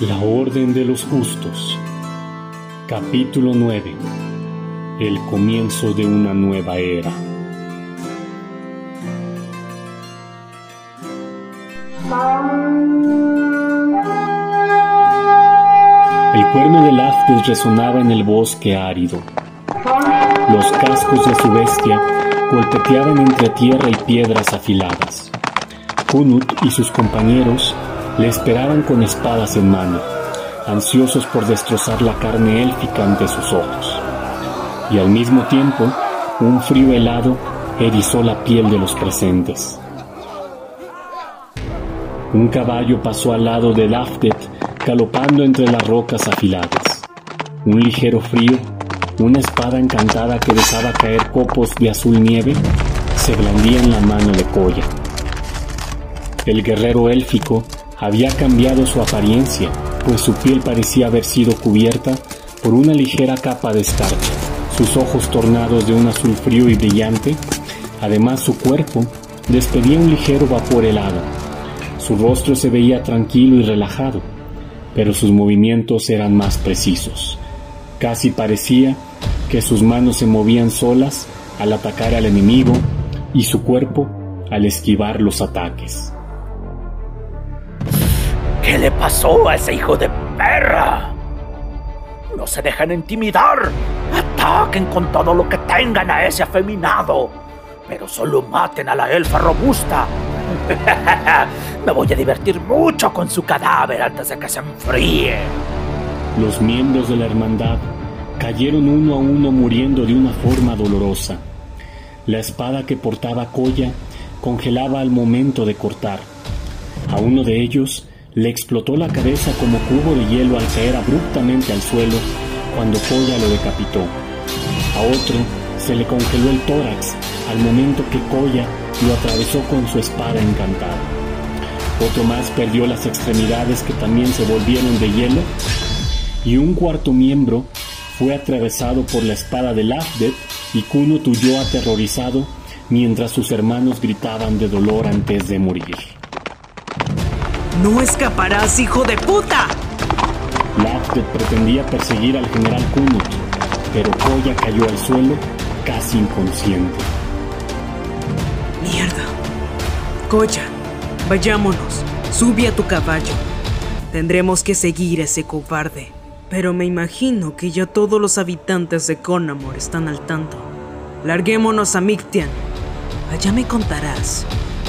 La Orden de los Justos Capítulo 9 El comienzo de una nueva era El cuerno del Aftes resonaba en el bosque árido. Los cascos de su bestia golpeteaban entre tierra y piedras afiladas. Kunut y sus compañeros le esperaban con espadas en mano, ansiosos por destrozar la carne élfica ante sus ojos. Y al mismo tiempo, un frío helado erizó la piel de los presentes. Un caballo pasó al lado de Lafdet, galopando entre las rocas afiladas. Un ligero frío, una espada encantada que dejaba caer copos de azul nieve, se blandía en la mano de Koya. El guerrero élfico había cambiado su apariencia, pues su piel parecía haber sido cubierta por una ligera capa de escarcha, sus ojos tornados de un azul frío y brillante, además su cuerpo despedía un ligero vapor helado. Su rostro se veía tranquilo y relajado, pero sus movimientos eran más precisos. Casi parecía que sus manos se movían solas al atacar al enemigo y su cuerpo al esquivar los ataques. ¿Qué le pasó a ese hijo de perra? No se dejen intimidar. Ataquen con todo lo que tengan a ese afeminado. Pero solo maten a la elfa robusta. Me voy a divertir mucho con su cadáver antes de que se enfríe. Los miembros de la hermandad cayeron uno a uno muriendo de una forma dolorosa. La espada que portaba Koya congelaba al momento de cortar. A uno de ellos le explotó la cabeza como cubo de hielo al caer abruptamente al suelo cuando Koya lo decapitó. A otro se le congeló el tórax al momento que Koya lo atravesó con su espada encantada. Otro más perdió las extremidades que también se volvieron de hielo y un cuarto miembro fue atravesado por la espada de Lafdet y Kuno huyó aterrorizado mientras sus hermanos gritaban de dolor antes de morir. ¡No escaparás, hijo de puta! Lafdet pretendía perseguir al general Kunut, pero Koya cayó al suelo casi inconsciente. ¡Mierda! Koya, vayámonos. Sube a tu caballo. Tendremos que seguir a ese cobarde. Pero me imagino que ya todos los habitantes de Conamor están al tanto. Larguémonos a Mictian. Allá me contarás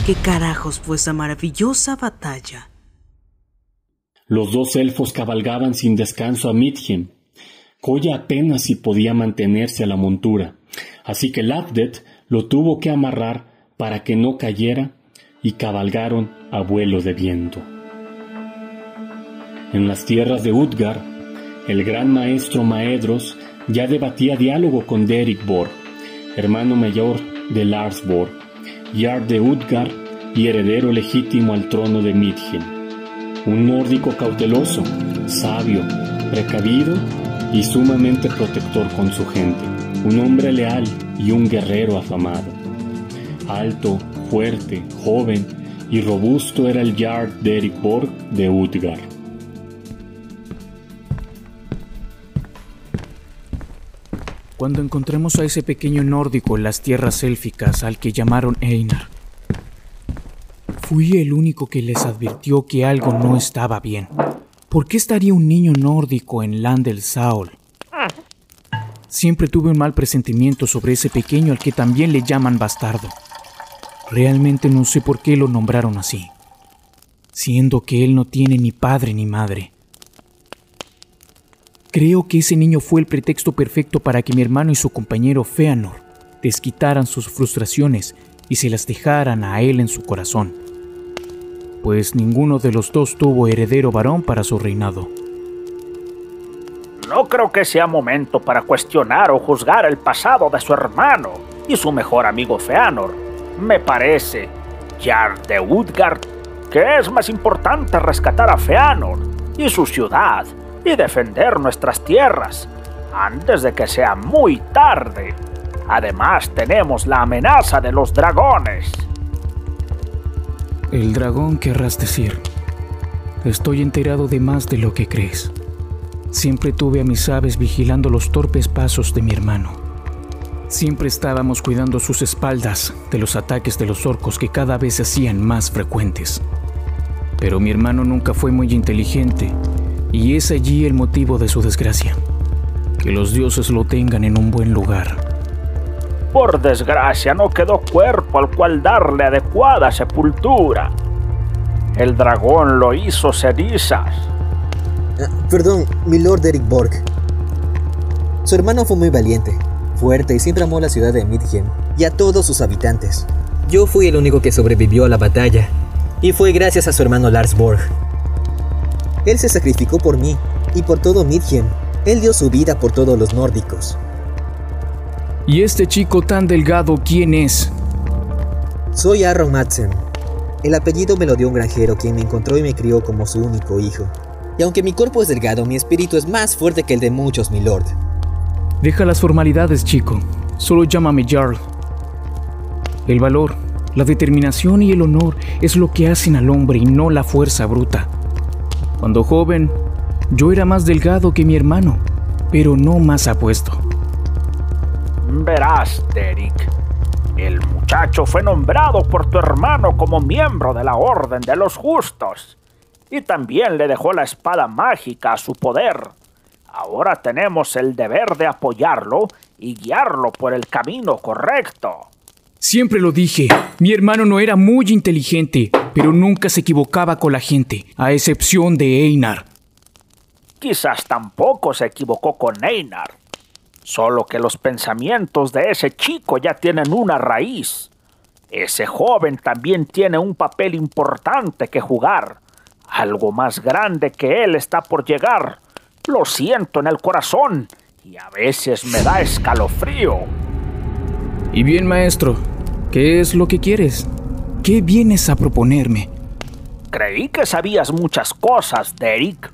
qué carajos fue esa maravillosa batalla. Los dos elfos cabalgaban sin descanso a Midgem. Koya apenas si podía mantenerse a la montura, así que Lafdet lo tuvo que amarrar para que no cayera y cabalgaron a vuelo de viento. En las tierras de Utgar, el gran maestro Maedros ya debatía diálogo con Derek Borg, hermano mayor de Lars Borg, Yard de Utgar y heredero legítimo al trono de Midgem. Un nórdico cauteloso, sabio, precavido y sumamente protector con su gente. Un hombre leal y un guerrero afamado. Alto, fuerte, joven y robusto era el Yard Derek Borg de Utgar. Cuando encontremos a ese pequeño nórdico en las tierras élficas al que llamaron Einar, fui el único que les advirtió que algo no estaba bien. ¿Por qué estaría un niño nórdico en Landel Saul? Siempre tuve un mal presentimiento sobre ese pequeño al que también le llaman bastardo. Realmente no sé por qué lo nombraron así, siendo que él no tiene ni padre ni madre. Creo que ese niño fue el pretexto perfecto para que mi hermano y su compañero Feanor desquitaran sus frustraciones y se las dejaran a él en su corazón, pues ninguno de los dos tuvo heredero varón para su reinado. No creo que sea momento para cuestionar o juzgar el pasado de su hermano y su mejor amigo Feanor. Me parece, Jarl de Utgard, que es más importante rescatar a Feanor y su ciudad y defender nuestras tierras antes de que sea muy tarde. Además tenemos la amenaza de los dragones. El dragón querrás decir. Estoy enterado de más de lo que crees. Siempre tuve a mis aves vigilando los torpes pasos de mi hermano. Siempre estábamos cuidando sus espaldas de los ataques de los orcos que cada vez se hacían más frecuentes. Pero mi hermano nunca fue muy inteligente y es allí el motivo de su desgracia. Que los dioses lo tengan en un buen lugar. Por desgracia no quedó cuerpo al cual darle adecuada sepultura. El dragón lo hizo cenizas. Ah, perdón, mi Lord Eric Borg. Su hermano fue muy valiente, fuerte y siempre amó la ciudad de Midgem y a todos sus habitantes. Yo fui el único que sobrevivió a la batalla, y fue gracias a su hermano Lars Borg. Él se sacrificó por mí y por todo Midgem. Él dio su vida por todos los nórdicos. ¿Y este chico tan delgado quién es? Soy Aaron Madsen. El apellido me lo dio un granjero quien me encontró y me crió como su único hijo. Y aunque mi cuerpo es delgado, mi espíritu es más fuerte que el de muchos, mi lord. Deja las formalidades, chico. Solo llámame Jarl. El valor, la determinación y el honor es lo que hacen al hombre y no la fuerza bruta. Cuando joven, yo era más delgado que mi hermano, pero no más apuesto. Verás, Derek. El muchacho fue nombrado por tu hermano como miembro de la Orden de los Justos. Y también le dejó la espada mágica a su poder. Ahora tenemos el deber de apoyarlo y guiarlo por el camino correcto. Siempre lo dije, mi hermano no era muy inteligente, pero nunca se equivocaba con la gente, a excepción de Einar. Quizás tampoco se equivocó con Einar. Solo que los pensamientos de ese chico ya tienen una raíz. Ese joven también tiene un papel importante que jugar. Algo más grande que él está por llegar. Lo siento en el corazón y a veces me da escalofrío. Y bien, maestro, ¿qué es lo que quieres? ¿Qué vienes a proponerme? Creí que sabías muchas cosas, Derek.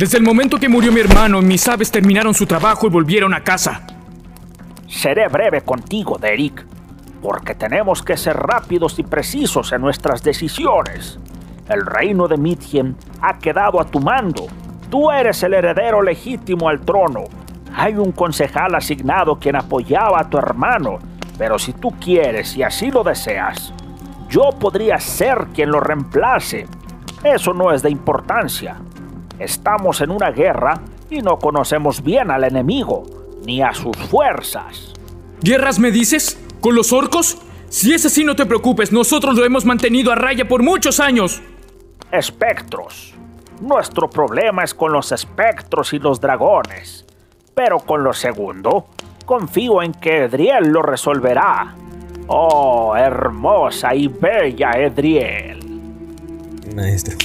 Desde el momento que murió mi hermano, mis aves terminaron su trabajo y volvieron a casa. Seré breve contigo, Derek, porque tenemos que ser rápidos y precisos en nuestras decisiones. El reino de Midgem ha quedado a tu mando. Tú eres el heredero legítimo al trono. Hay un concejal asignado quien apoyaba a tu hermano, pero si tú quieres y así lo deseas, yo podría ser quien lo reemplace. Eso no es de importancia. Estamos en una guerra y no conocemos bien al enemigo, ni a sus fuerzas. ¿Guerras me dices? ¿Con los orcos? Si es así, no te preocupes, nosotros lo hemos mantenido a raya por muchos años. Espectros. Nuestro problema es con los espectros y los dragones. Pero con lo segundo, confío en que Edriel lo resolverá. Oh, hermosa y bella Edriel. Maestro.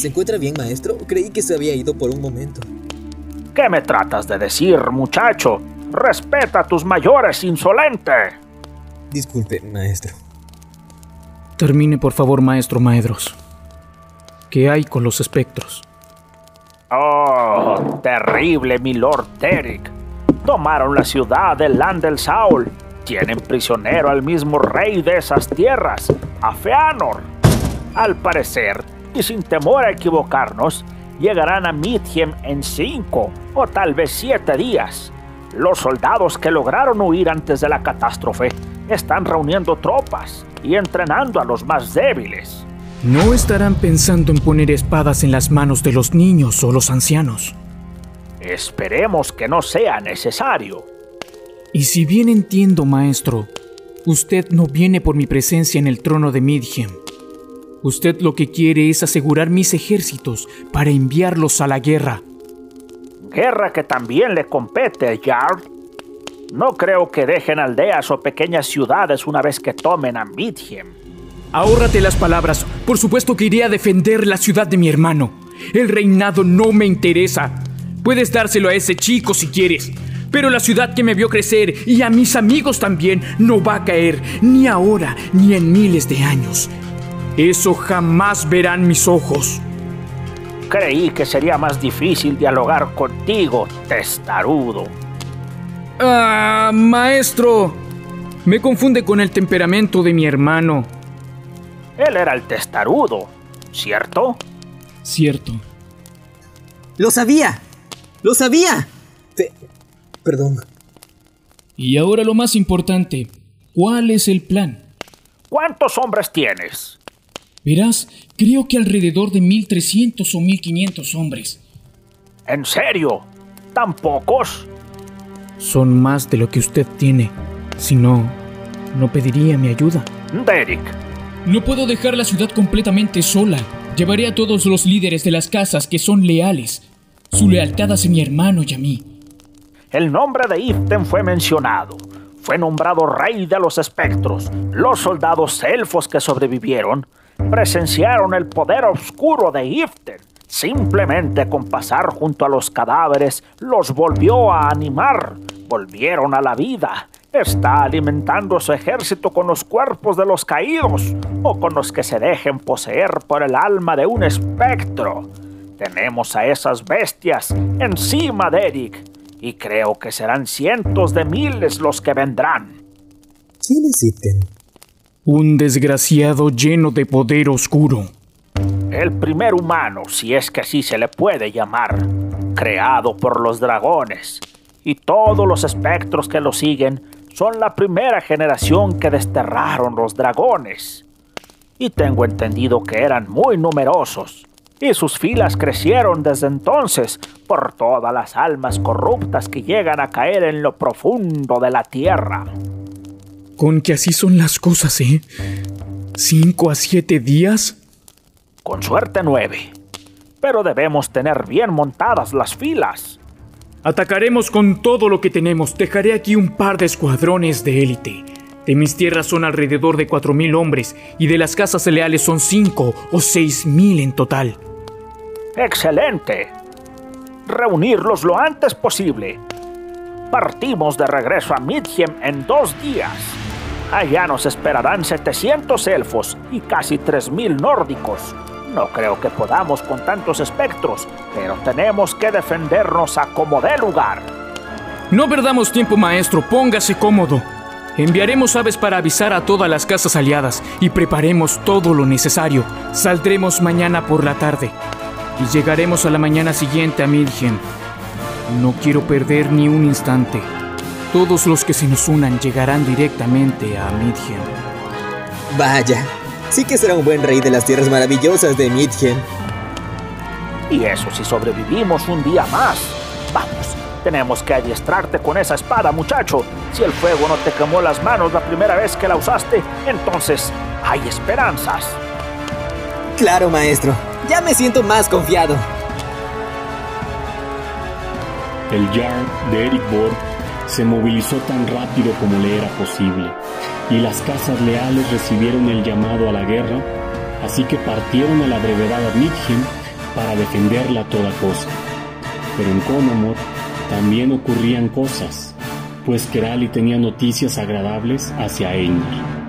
¿Se encuentra bien, maestro? Creí que se había ido por un momento. ¿Qué me tratas de decir, muchacho? Respeta a tus mayores, insolente. Disculpe, maestro. Termine, por favor, maestro Maedros. ¿Qué hay con los espectros? Oh, terrible, mi Lord Derek. Tomaron la ciudad de Landel Saul. Tienen prisionero al mismo rey de esas tierras, a Feanor. Al parecer, y sin temor a equivocarnos, llegarán a Midgem en cinco o tal vez siete días. Los soldados que lograron huir antes de la catástrofe están reuniendo tropas y entrenando a los más débiles. No estarán pensando en poner espadas en las manos de los niños o los ancianos. Esperemos que no sea necesario. Y si bien entiendo, maestro, usted no viene por mi presencia en el trono de Midgem. Usted lo que quiere es asegurar mis ejércitos para enviarlos a la guerra. Guerra que también le compete, Jarl. No creo que dejen aldeas o pequeñas ciudades una vez que tomen a Midgem. Ahórrate las palabras. Por supuesto que iré a defender la ciudad de mi hermano. El reinado no me interesa. Puedes dárselo a ese chico si quieres. Pero la ciudad que me vio crecer y a mis amigos también no va a caer ni ahora ni en miles de años. Eso jamás verán mis ojos. Creí que sería más difícil dialogar contigo, testarudo. Ah, maestro. Me confunde con el temperamento de mi hermano. Él era el testarudo. ¿Cierto? Cierto. ¡Lo sabía! ¡Lo sabía! Perdón. Y ahora lo más importante, ¿cuál es el plan? ¿Cuántos hombres tienes? Verás, creo que alrededor de 1300 o 1500 hombres. ¿En serio? ¿Tan pocos? Son más de lo que usted tiene. Si no, no pediría mi ayuda. Derek. No puedo dejar la ciudad completamente sola. Llevaré a todos los líderes de las casas que son leales. Su lealtad hacia mi hermano y a mí. El nombre de Iften fue mencionado. Fue nombrado rey de los espectros. Los soldados elfos que sobrevivieron presenciaron el poder oscuro de Iften. Simplemente con pasar junto a los cadáveres los volvió a animar. Volvieron a la vida. Está alimentando su ejército con los cuerpos de los caídos o con los que se dejen poseer por el alma de un espectro. Tenemos a esas bestias encima de Eric y creo que serán cientos de miles los que vendrán. ¿Quiénes Iten? Un desgraciado lleno de poder oscuro. El primer humano, si es que así se le puede llamar, creado por los dragones. Y todos los espectros que lo siguen son la primera generación que desterraron los dragones. Y tengo entendido que eran muy numerosos. Y sus filas crecieron desde entonces por todas las almas corruptas que llegan a caer en lo profundo de la tierra. Con que así son las cosas, ¿eh? ¿Cinco a siete días? Con suerte nueve. Pero debemos tener bien montadas las filas. Atacaremos con todo lo que tenemos. Dejaré aquí un par de escuadrones de élite. De mis tierras son alrededor de cuatro mil hombres y de las casas leales son cinco o seis mil en total. ¡Excelente! Reunirlos lo antes posible. Partimos de regreso a Midhem en dos días. Allá nos esperarán 700 elfos y casi 3.000 nórdicos. No creo que podamos con tantos espectros, pero tenemos que defendernos a como dé lugar. No perdamos tiempo, maestro. Póngase cómodo. Enviaremos aves para avisar a todas las casas aliadas y preparemos todo lo necesario. Saldremos mañana por la tarde y llegaremos a la mañana siguiente a Midgen. No quiero perder ni un instante. Todos los que se nos unan llegarán directamente a Midgen. Vaya, sí que será un buen rey de las tierras maravillosas de Midgen. Y eso si sobrevivimos un día más. Vamos, tenemos que adiestrarte con esa espada, muchacho. Si el fuego no te quemó las manos la primera vez que la usaste, entonces hay esperanzas. Claro, maestro. Ya me siento más confiado. El Jarl de Eric Borg se movilizó tan rápido como le era posible, y las casas leales recibieron el llamado a la guerra, así que partieron a la brevedad a para defenderla a toda costa. Pero en Conomor también ocurrían cosas, pues Kerali tenía noticias agradables hacia Einar.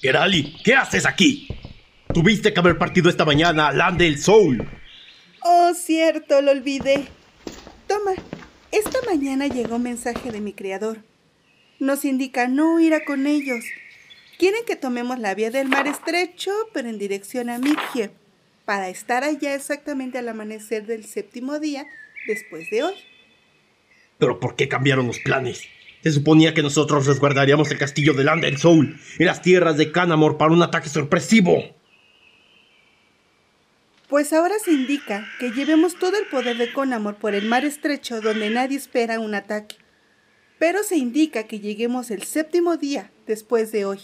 Kerali, ¿qué haces aquí? Tuviste que haber partido esta mañana a Land del Soul. Oh, cierto, lo olvidé. Toma, esta mañana llegó un mensaje de mi criador. Nos indica no ir a con ellos. Quieren que tomemos la vía del mar estrecho, pero en dirección a Midgie, para estar allá exactamente al amanecer del séptimo día después de hoy. ¿Pero por qué cambiaron los planes? Se suponía que nosotros resguardaríamos el castillo de Land del Soul y las tierras de Canamor para un ataque sorpresivo. Pues ahora se indica que llevemos todo el poder de Conamor por el mar estrecho donde nadie espera un ataque. Pero se indica que lleguemos el séptimo día después de hoy.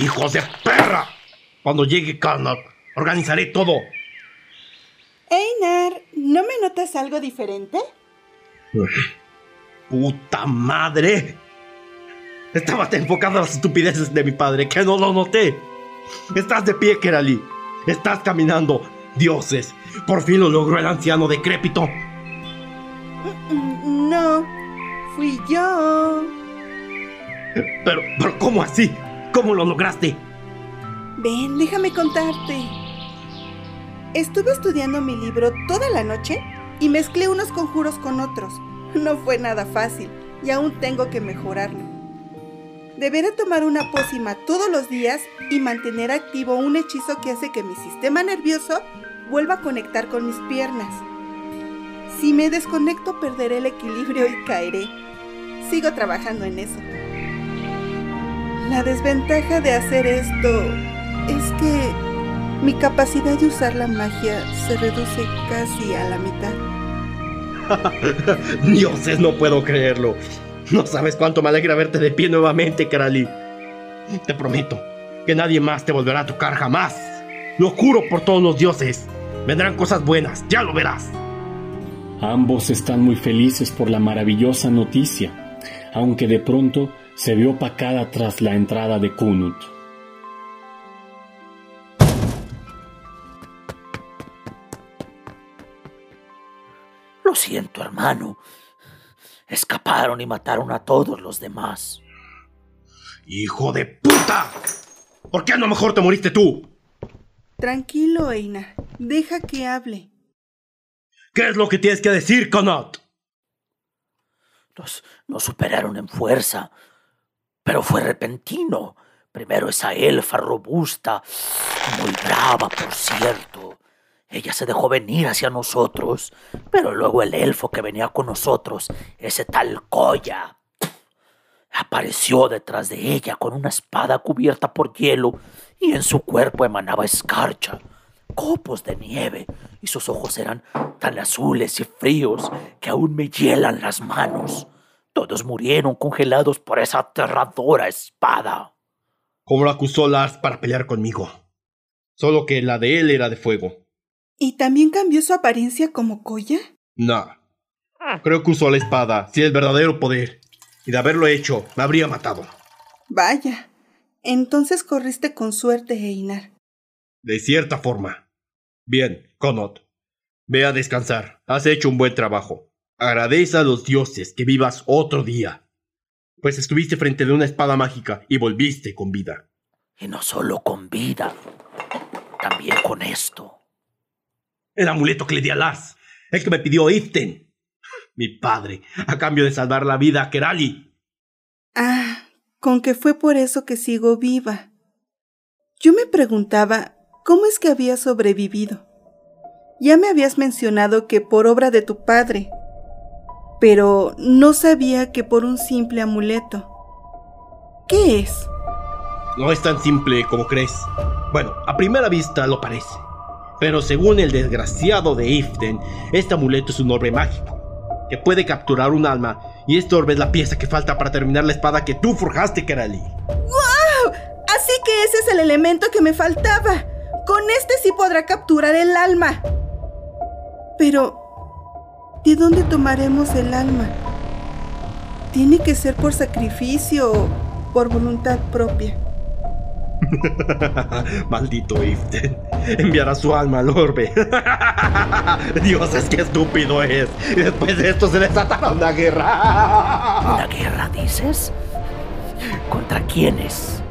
¡Hijos de perra! Cuando llegue Canamor, organizaré todo. Einar, ¿no me notas algo diferente? ¡Puta madre! Estaba tan enfocado a las estupideces de mi padre que no lo noté. Estás de pie, Kerali. Estás caminando. Dioses. Por fin lo logró el anciano decrépito. No, fui yo. Pero, pero, ¿cómo así? ¿Cómo lo lograste? Ven, déjame contarte. Estuve estudiando mi libro toda la noche y mezclé unos conjuros con otros. No fue nada fácil y aún tengo que mejorarlo. Deberé tomar una pócima todos los días y mantener activo un hechizo que hace que mi sistema nervioso vuelva a conectar con mis piernas. Si me desconecto perderé el equilibrio y caeré. Sigo trabajando en eso. La desventaja de hacer esto es que mi capacidad de usar la magia se reduce casi a la mitad. Dioses, no puedo creerlo. No sabes cuánto me alegra verte de pie nuevamente, Karali. Te prometo que nadie más te volverá a tocar jamás. Lo juro por todos los dioses. Vendrán cosas buenas, ya lo verás. Ambos están muy felices por la maravillosa noticia, aunque de pronto se ve opacada tras la entrada de Kunut. Lo siento, hermano. Escaparon y mataron a todos los demás. ¡Hijo de puta! ¿Por qué a lo mejor te moriste tú? Tranquilo, Einar. Deja que hable. ¿Qué es lo que tienes que decir, Conot? Nos, nos superaron en fuerza, pero fue repentino. Primero esa elfa robusta, muy brava, por cierto. Ella se dejó venir hacia nosotros, pero luego el elfo que venía con nosotros, ese tal Koya, apareció detrás de ella con una espada cubierta por hielo y en su cuerpo emanaba escarcha, copos de nieve, y sus ojos eran tan azules y fríos que aún me hielan las manos. Todos murieron congelados por esa aterradora espada. Como lo acusó Lars para pelear conmigo. Solo que la de él era de fuego. ¿Y también cambió su apariencia como Koya? No. Creo que usó la espada, si el verdadero poder. Y de haberlo hecho, me habría matado. Vaya. Entonces corriste con suerte, Einar. De cierta forma. Bien, Conot. Ve a descansar. Has hecho un buen trabajo. Agradece a los dioses que vivas otro día. Pues estuviste frente de una espada mágica y volviste con vida. Y no solo con vida, también con esto. El amuleto que le di a Lars. El que me pidió Iften. Mi padre, a cambio de salvar la vida a Kerali. Ah, con que fue por eso que sigo viva. Yo me preguntaba cómo es que había sobrevivido. Ya me habías mencionado que por obra de tu padre, pero no sabía que por un simple amuleto. ¿Qué es? No es tan simple como crees. Bueno, a primera vista lo parece. Pero según el desgraciado de Iften, este amuleto es un orbe mágico, que puede capturar un alma, y este orbe es la pieza que falta para terminar la espada que tú forjaste, Kerali. ¡Wow! Así que ese es el elemento que me faltaba. Con este sí podrá capturar el alma. Pero, ¿de dónde tomaremos el alma? ¿Tiene que ser por sacrificio o por voluntad propia? Maldito Iften. Enviará su alma al orbe. Dios, es que estúpido es. Y después de esto se desatará una guerra. ¿Una guerra, dices? ¿Contra quiénes?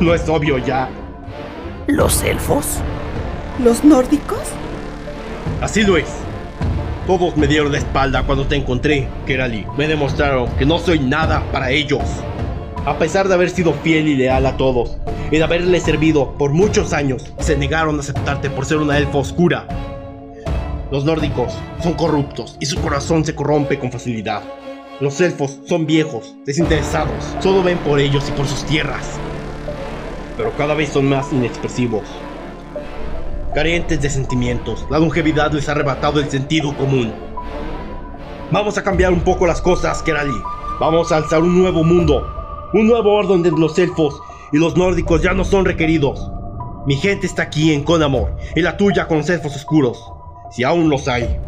No es obvio ya. ¿Los elfos? ¿Los nórdicos? Así lo es. Todos me dieron la espalda cuando te encontré, Kerali. Me demostraron que no soy nada para ellos. A pesar de haber sido fiel y leal a todos, y de haberles servido por muchos años, se negaron a aceptarte por ser una elfa oscura. Los nórdicos son corruptos y su corazón se corrompe con facilidad. Los elfos son viejos, desinteresados, solo ven por ellos y por sus tierras. Pero cada vez son más inexpresivos. Carentes de sentimientos, la longevidad les ha arrebatado el sentido común. Vamos a cambiar un poco las cosas, Kerali. Vamos a alzar un nuevo mundo, un nuevo orden donde los elfos y los nórdicos ya no son requeridos. Mi gente está aquí en Conamor y la tuya con los elfos oscuros, si aún los hay.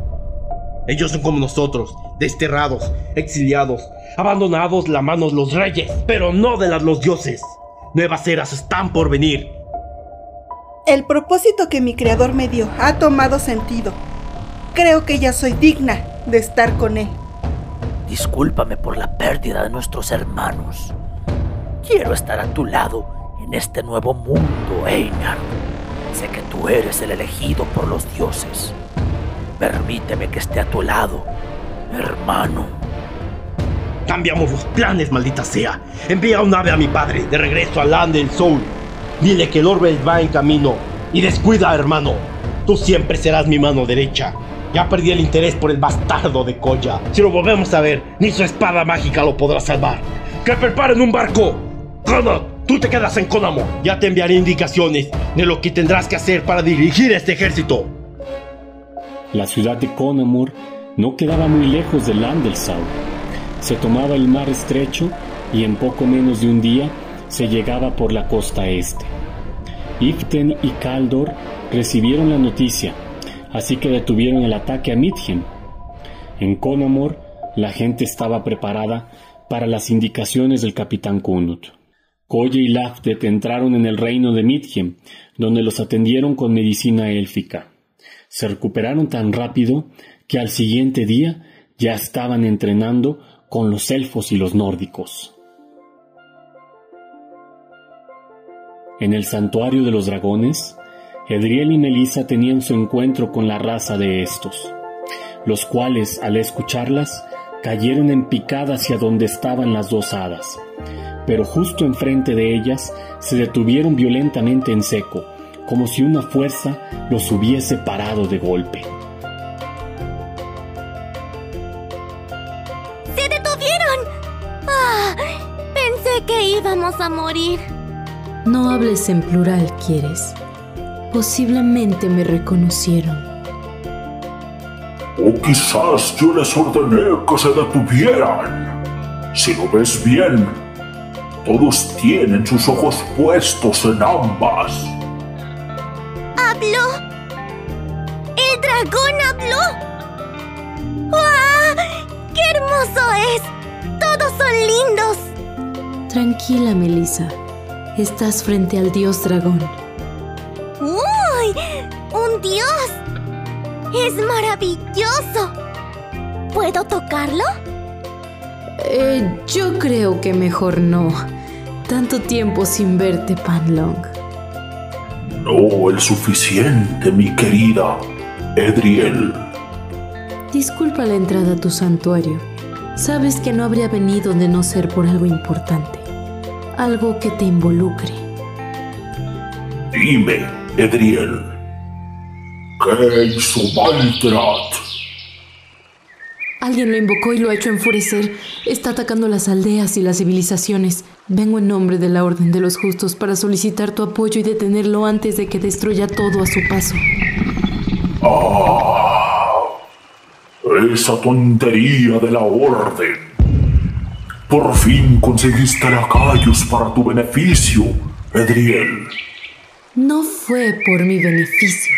Ellos son como nosotros, desterrados, exiliados, abandonados la manos los reyes, pero no de las los dioses. Nuevas eras están por venir. El propósito que mi creador me dio ha tomado sentido. Creo que ya soy digna de estar con él. Discúlpame por la pérdida de nuestros hermanos. Quiero estar a tu lado en este nuevo mundo, Einar. Sé que tú eres el elegido por los dioses. Permíteme que esté a tu lado, hermano. Cambiamos los planes, maldita sea. Envía un ave a mi padre, de regreso al Land del Soul. Dile que el orbe va en camino. Y descuida, hermano. Tú siempre serás mi mano derecha. Ya perdí el interés por el bastardo de Koya. Si lo volvemos a ver, ni su espada mágica lo podrá salvar. ¡Que preparen un barco! ¡Kana! Tú te quedas en Konamo. Ya te enviaré indicaciones de lo que tendrás que hacer para dirigir este ejército. La ciudad de Conamor no quedaba muy lejos del Landelsau. Se tomaba el mar estrecho y en poco menos de un día se llegaba por la costa este. Iften y Kaldor recibieron la noticia, así que detuvieron el ataque a Midhem. En Conamor, la gente estaba preparada para las indicaciones del capitán Kunut. Koye y Lafdet entraron en el reino de Midhem, donde los atendieron con medicina élfica. Se recuperaron tan rápido que al siguiente día ya estaban entrenando con los elfos y los nórdicos. En el santuario de los dragones, Edriel y Melissa tenían su encuentro con la raza de estos, los cuales, al escucharlas, cayeron en picada hacia donde estaban las dos hadas, pero justo enfrente de ellas se detuvieron violentamente en seco, como si una fuerza los hubiese parado de golpe. ¡Se detuvieron! ¡Ah! Pensé que íbamos a morir. No hables en plural, ¿quieres? Posiblemente me reconocieron. O quizás yo les ordené que se detuvieran. Si lo ves bien, todos tienen sus ojos puestos en ambas. ¿Habló? ¿El dragón habló? ¡Guau! ¡Qué hermoso es! ¡Todos son lindos! Tranquila, Melissa. Estás frente al dios dragón. ¡Uy! ¡Un dios! ¡Es maravilloso! ¿Puedo tocarlo? Eh, yo creo que mejor no. Tanto tiempo sin verte, Panlong. No el suficiente, mi querida Edriel. Disculpa la entrada a tu santuario. Sabes que no habría venido de no ser por algo importante. Algo que te involucre. Dime, Edriel. ¿Qué hizo Valtrat? Alguien lo invocó y lo ha hecho enfurecer. Está atacando las aldeas y las civilizaciones. Vengo en nombre de la Orden de los Justos para solicitar tu apoyo y detenerlo antes de que destruya todo a su paso. Ah, esa tontería de la Orden. Por fin conseguiste lacayos para tu beneficio, Edriel. No fue por mi beneficio.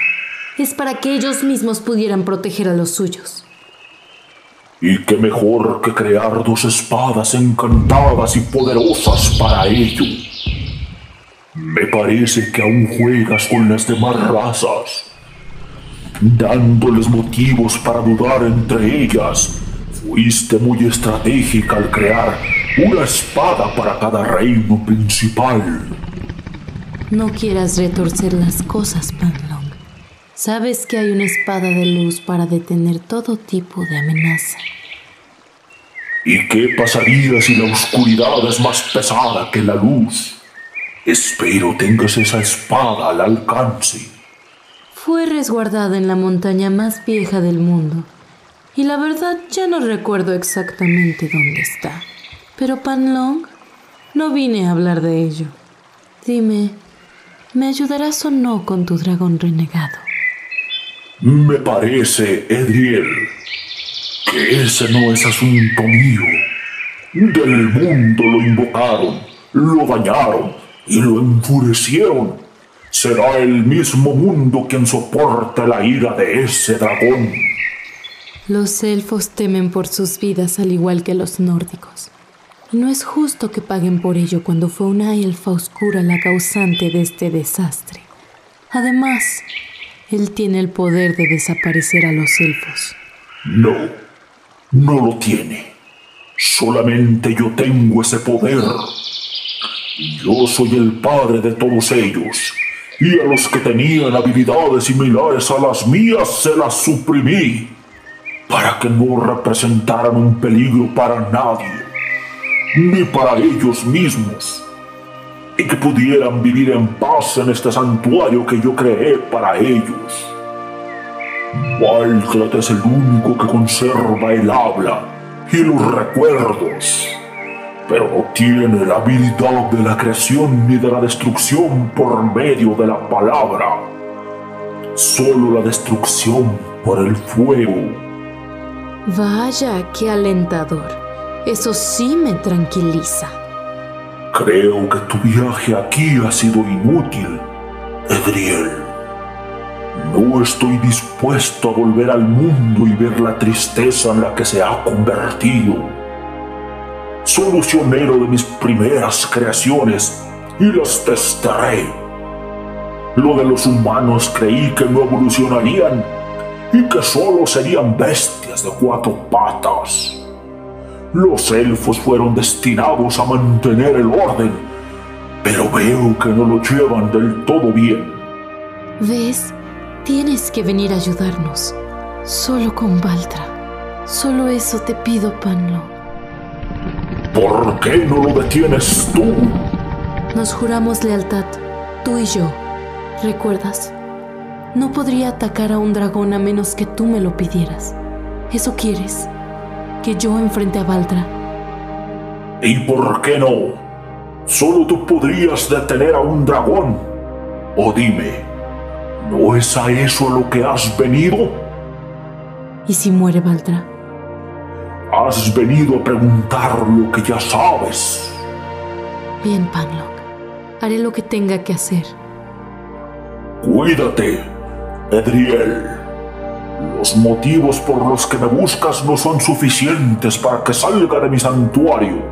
Es para que ellos mismos pudieran proteger a los suyos. Y qué mejor que crear dos espadas encantadas y poderosas para ello. Me parece que aún juegas con las demás razas, dándoles motivos para dudar entre ellas. Fuiste muy estratégica al crear una espada para cada reino principal. No quieras retorcer las cosas, Panlong. Sabes que hay una espada de luz para detener todo tipo de amenaza. ¿Y qué pasaría si la oscuridad es más pesada que la luz? Espero tengas esa espada al alcance. Fue resguardada en la montaña más vieja del mundo. Y la verdad ya no recuerdo exactamente dónde está. Pero Panlong, no vine a hablar de ello. Dime, ¿me ayudarás o no con tu dragón renegado? Me parece, Edriel, que ese no es asunto mío. Del mundo lo invocaron, lo dañaron y lo enfurecieron. Será el mismo mundo quien soporte la ira de ese dragón. Los elfos temen por sus vidas al igual que los nórdicos. Y no es justo que paguen por ello cuando fue una elfa oscura la causante de este desastre. Además, él tiene el poder de desaparecer a los elfos. No, no lo tiene. Solamente yo tengo ese poder. Yo soy el padre de todos ellos. Y a los que tenían habilidades similares a las mías se las suprimí. Para que no representaran un peligro para nadie. ni para ellos mismos, y que pudieran vivir en paz en este santuario que yo creé para ellos. Walcrat es el único que conserva el habla y los recuerdos, pero no tiene la habilidad de la creación ni de la destrucción por medio de la palabra, solo la destrucción por el fuego. Vaya, qué alentador. Eso sí me tranquiliza. Creo que tu viaje aquí ha sido inútil, Edriel. No estoy dispuesto a volver al mundo y ver la tristeza en la que se ha convertido. Solucionero de mis primeras creaciones y las testaré. Lo de los humanos creí que no evolucionarían y que solo serían bestias de cuatro patas. Los elfos fueron destinados a mantener el orden, pero veo que no lo llevan del todo bien. ¿Ves? Tienes que venir a ayudarnos. Solo con Valtra. Solo eso te pido, Panlo. ¿Por qué no lo detienes tú? Nos juramos lealtad, tú y yo. ¿Recuerdas? No podría atacar a un dragón a menos que tú me lo pidieras. ¿Eso quieres? Que yo enfrente a Valtra. ¿Y por qué no? Solo tú podrías detener a un dragón. O dime, ¿no es a eso a lo que has venido? ¿Y si muere Valtra? Has venido a preguntar lo que ya sabes. Bien, Panlock. Haré lo que tenga que hacer. Cuídate, Edriel. Los motivos por los que me buscas no son suficientes para que salga de mi santuario.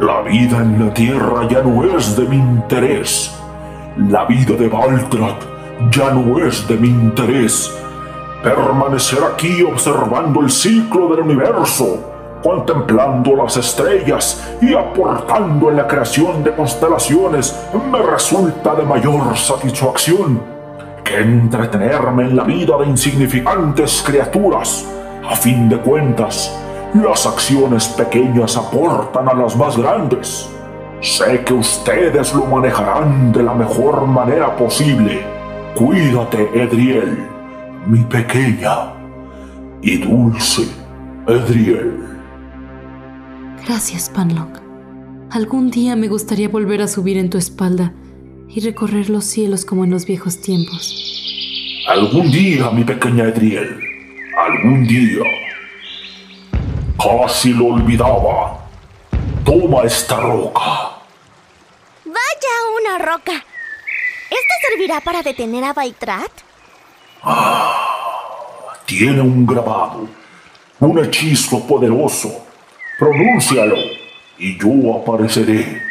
La vida en la tierra ya no es de mi interés. La vida de Baltrat ya no es de mi interés. Permanecer aquí observando el ciclo del universo, contemplando las estrellas y aportando en la creación de constelaciones me resulta de mayor satisfacción que entretenerme en la vida de insignificantes criaturas. A fin de cuentas, las acciones pequeñas aportan a las más grandes. Sé que ustedes lo manejarán de la mejor manera posible. Cuídate, Edriel, mi pequeña y dulce Edriel. Gracias, Panlock. Algún día me gustaría volver a subir en tu espalda y recorrer los cielos como en los viejos tiempos. Algún día, mi pequeña Edriel, algún día. Casi lo olvidaba. Toma esta roca. Vaya una roca. ¿Esta servirá para detener a Baitrat? Ah, tiene un grabado, un hechizo poderoso. Pronúncialo y yo apareceré.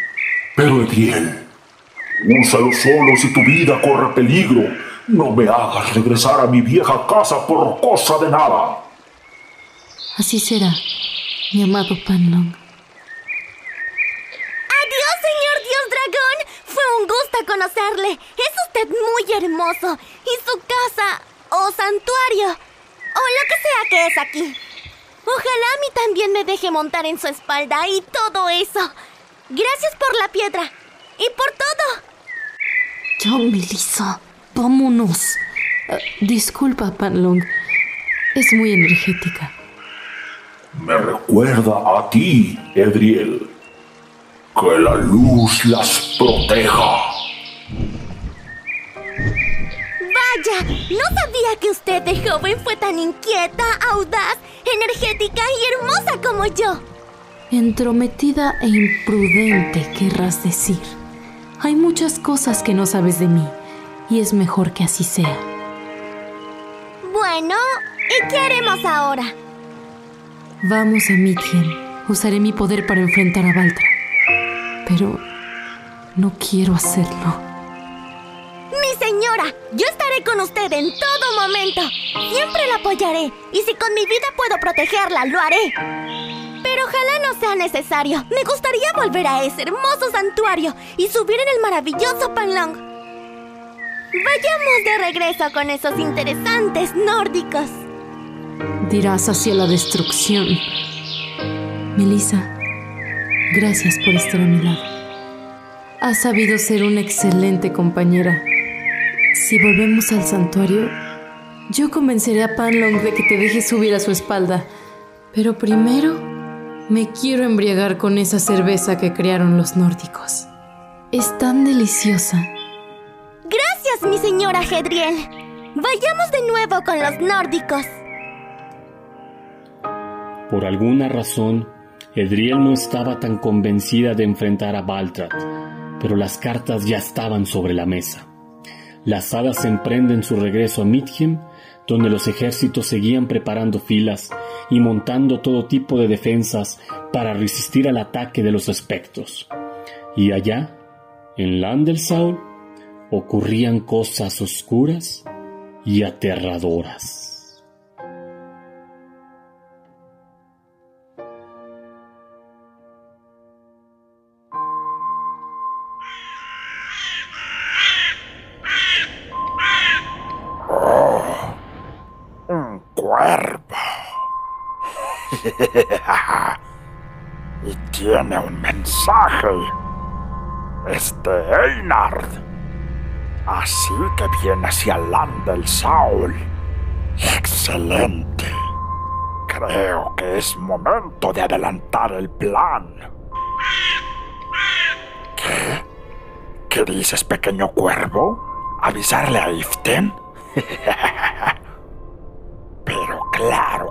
Pero Edriel, Úsalo solo si tu vida corre peligro. No me hagas regresar a mi vieja casa por cosa de nada. Así será, mi amado Panlong. Adiós, señor Dios Dragón. Fue un gusto conocerle. Es usted muy hermoso. Y su casa, o santuario, o lo que sea que es aquí. Ojalá a mí también me deje montar en su espalda y todo eso. Gracias por la piedra. Y por todo. Ya, Melissa, vámonos. Uh, disculpa, Panlong. Es muy energética. Me recuerda a ti, Edriel. Que la luz las proteja. Vaya, no sabía que usted de joven fue tan inquieta, audaz, energética y hermosa como yo. Entrometida e imprudente, querrás decir. Hay muchas cosas que no sabes de mí y es mejor que así sea. Bueno, ¿y qué haremos ahora? Vamos a Midgen. Usaré mi poder para enfrentar a Valtra. Pero no quiero hacerlo. Mi señora, yo estaré con usted en todo momento. Siempre la apoyaré. Y si con mi vida puedo protegerla, lo haré. Pero ojalá no sea necesario. Me gustaría volver a ese hermoso santuario y subir en el maravilloso Panlong. Vayamos de regreso con esos interesantes nórdicos. Dirás hacia la destrucción. Melissa, Gracias por estar a mi lado. Has sabido ser una excelente compañera. Si volvemos al santuario, yo convenceré a Panlong de que te deje subir a su espalda. Pero primero, me quiero embriagar con esa cerveza que crearon los nórdicos. Es tan deliciosa. Gracias, mi señora Hedriel. Vayamos de nuevo con los nórdicos. Por alguna razón, Edriel no estaba tan convencida de enfrentar a Baltrat, pero las cartas ya estaban sobre la mesa. Las hadas emprenden su regreso a Midgem, donde los ejércitos seguían preparando filas y montando todo tipo de defensas para resistir al ataque de los espectros. Y allá, en Landelsaul, ocurrían cosas oscuras y aterradoras. y tiene un mensaje. Es de Einard. Así que viene hacia del Saul. Excelente. Creo que es momento de adelantar el plan. ¿Qué? ¿Qué dices, pequeño cuervo? ¿Avisarle a Iften? Pero claro.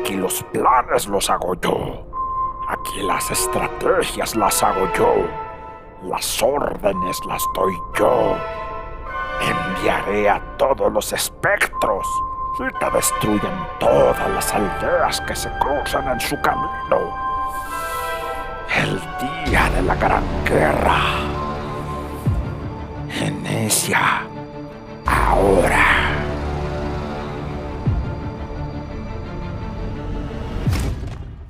Aquí los planes los hago yo. Aquí las estrategias las hago yo. Las órdenes las doy yo. Enviaré a todos los espectros y te destruyen todas las aldeas que se cruzan en su camino. El día de la gran guerra. Genesia. Ahora.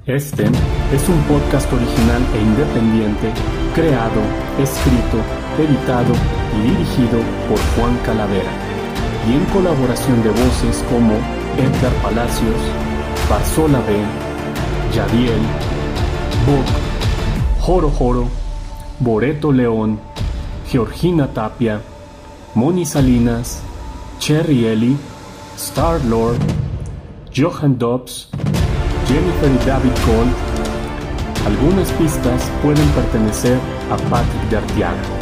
Este es un podcast original e independiente, creado, escrito, editado y dirigido por Juan Calavera, y en colaboración de voces como Edgar Palacios, Barzola B, Yadiel, Book, Joro Joro, Boreto León, Georgina Tapia, Moni Salinas, Cherry Ellie, Star Lord, Johan Dobbs, Jennifer y David Cole, algunas pistas pueden pertenecer a Patrick de.